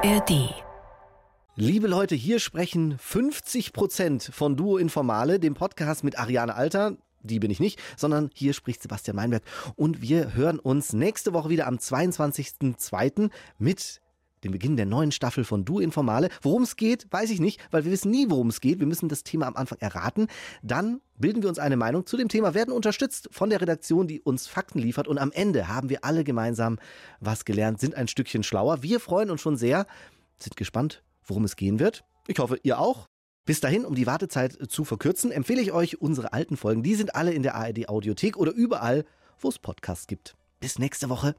ARD. Liebe Leute, hier sprechen 50 Prozent von Duo Informale, dem Podcast mit Ariane Alter. Die bin ich nicht, sondern hier spricht Sebastian Meinberg. Und wir hören uns nächste Woche wieder am 22.02. mit dem Beginn der neuen Staffel von Du Informale. Worum es geht, weiß ich nicht, weil wir wissen nie, worum es geht. Wir müssen das Thema am Anfang erraten. Dann bilden wir uns eine Meinung zu dem Thema, werden unterstützt von der Redaktion, die uns Fakten liefert. Und am Ende haben wir alle gemeinsam was gelernt, sind ein Stückchen schlauer. Wir freuen uns schon sehr, sind gespannt, worum es gehen wird. Ich hoffe, ihr auch. Bis dahin, um die Wartezeit zu verkürzen, empfehle ich euch unsere alten Folgen. Die sind alle in der ARD Audiothek oder überall, wo es Podcasts gibt. Bis nächste Woche.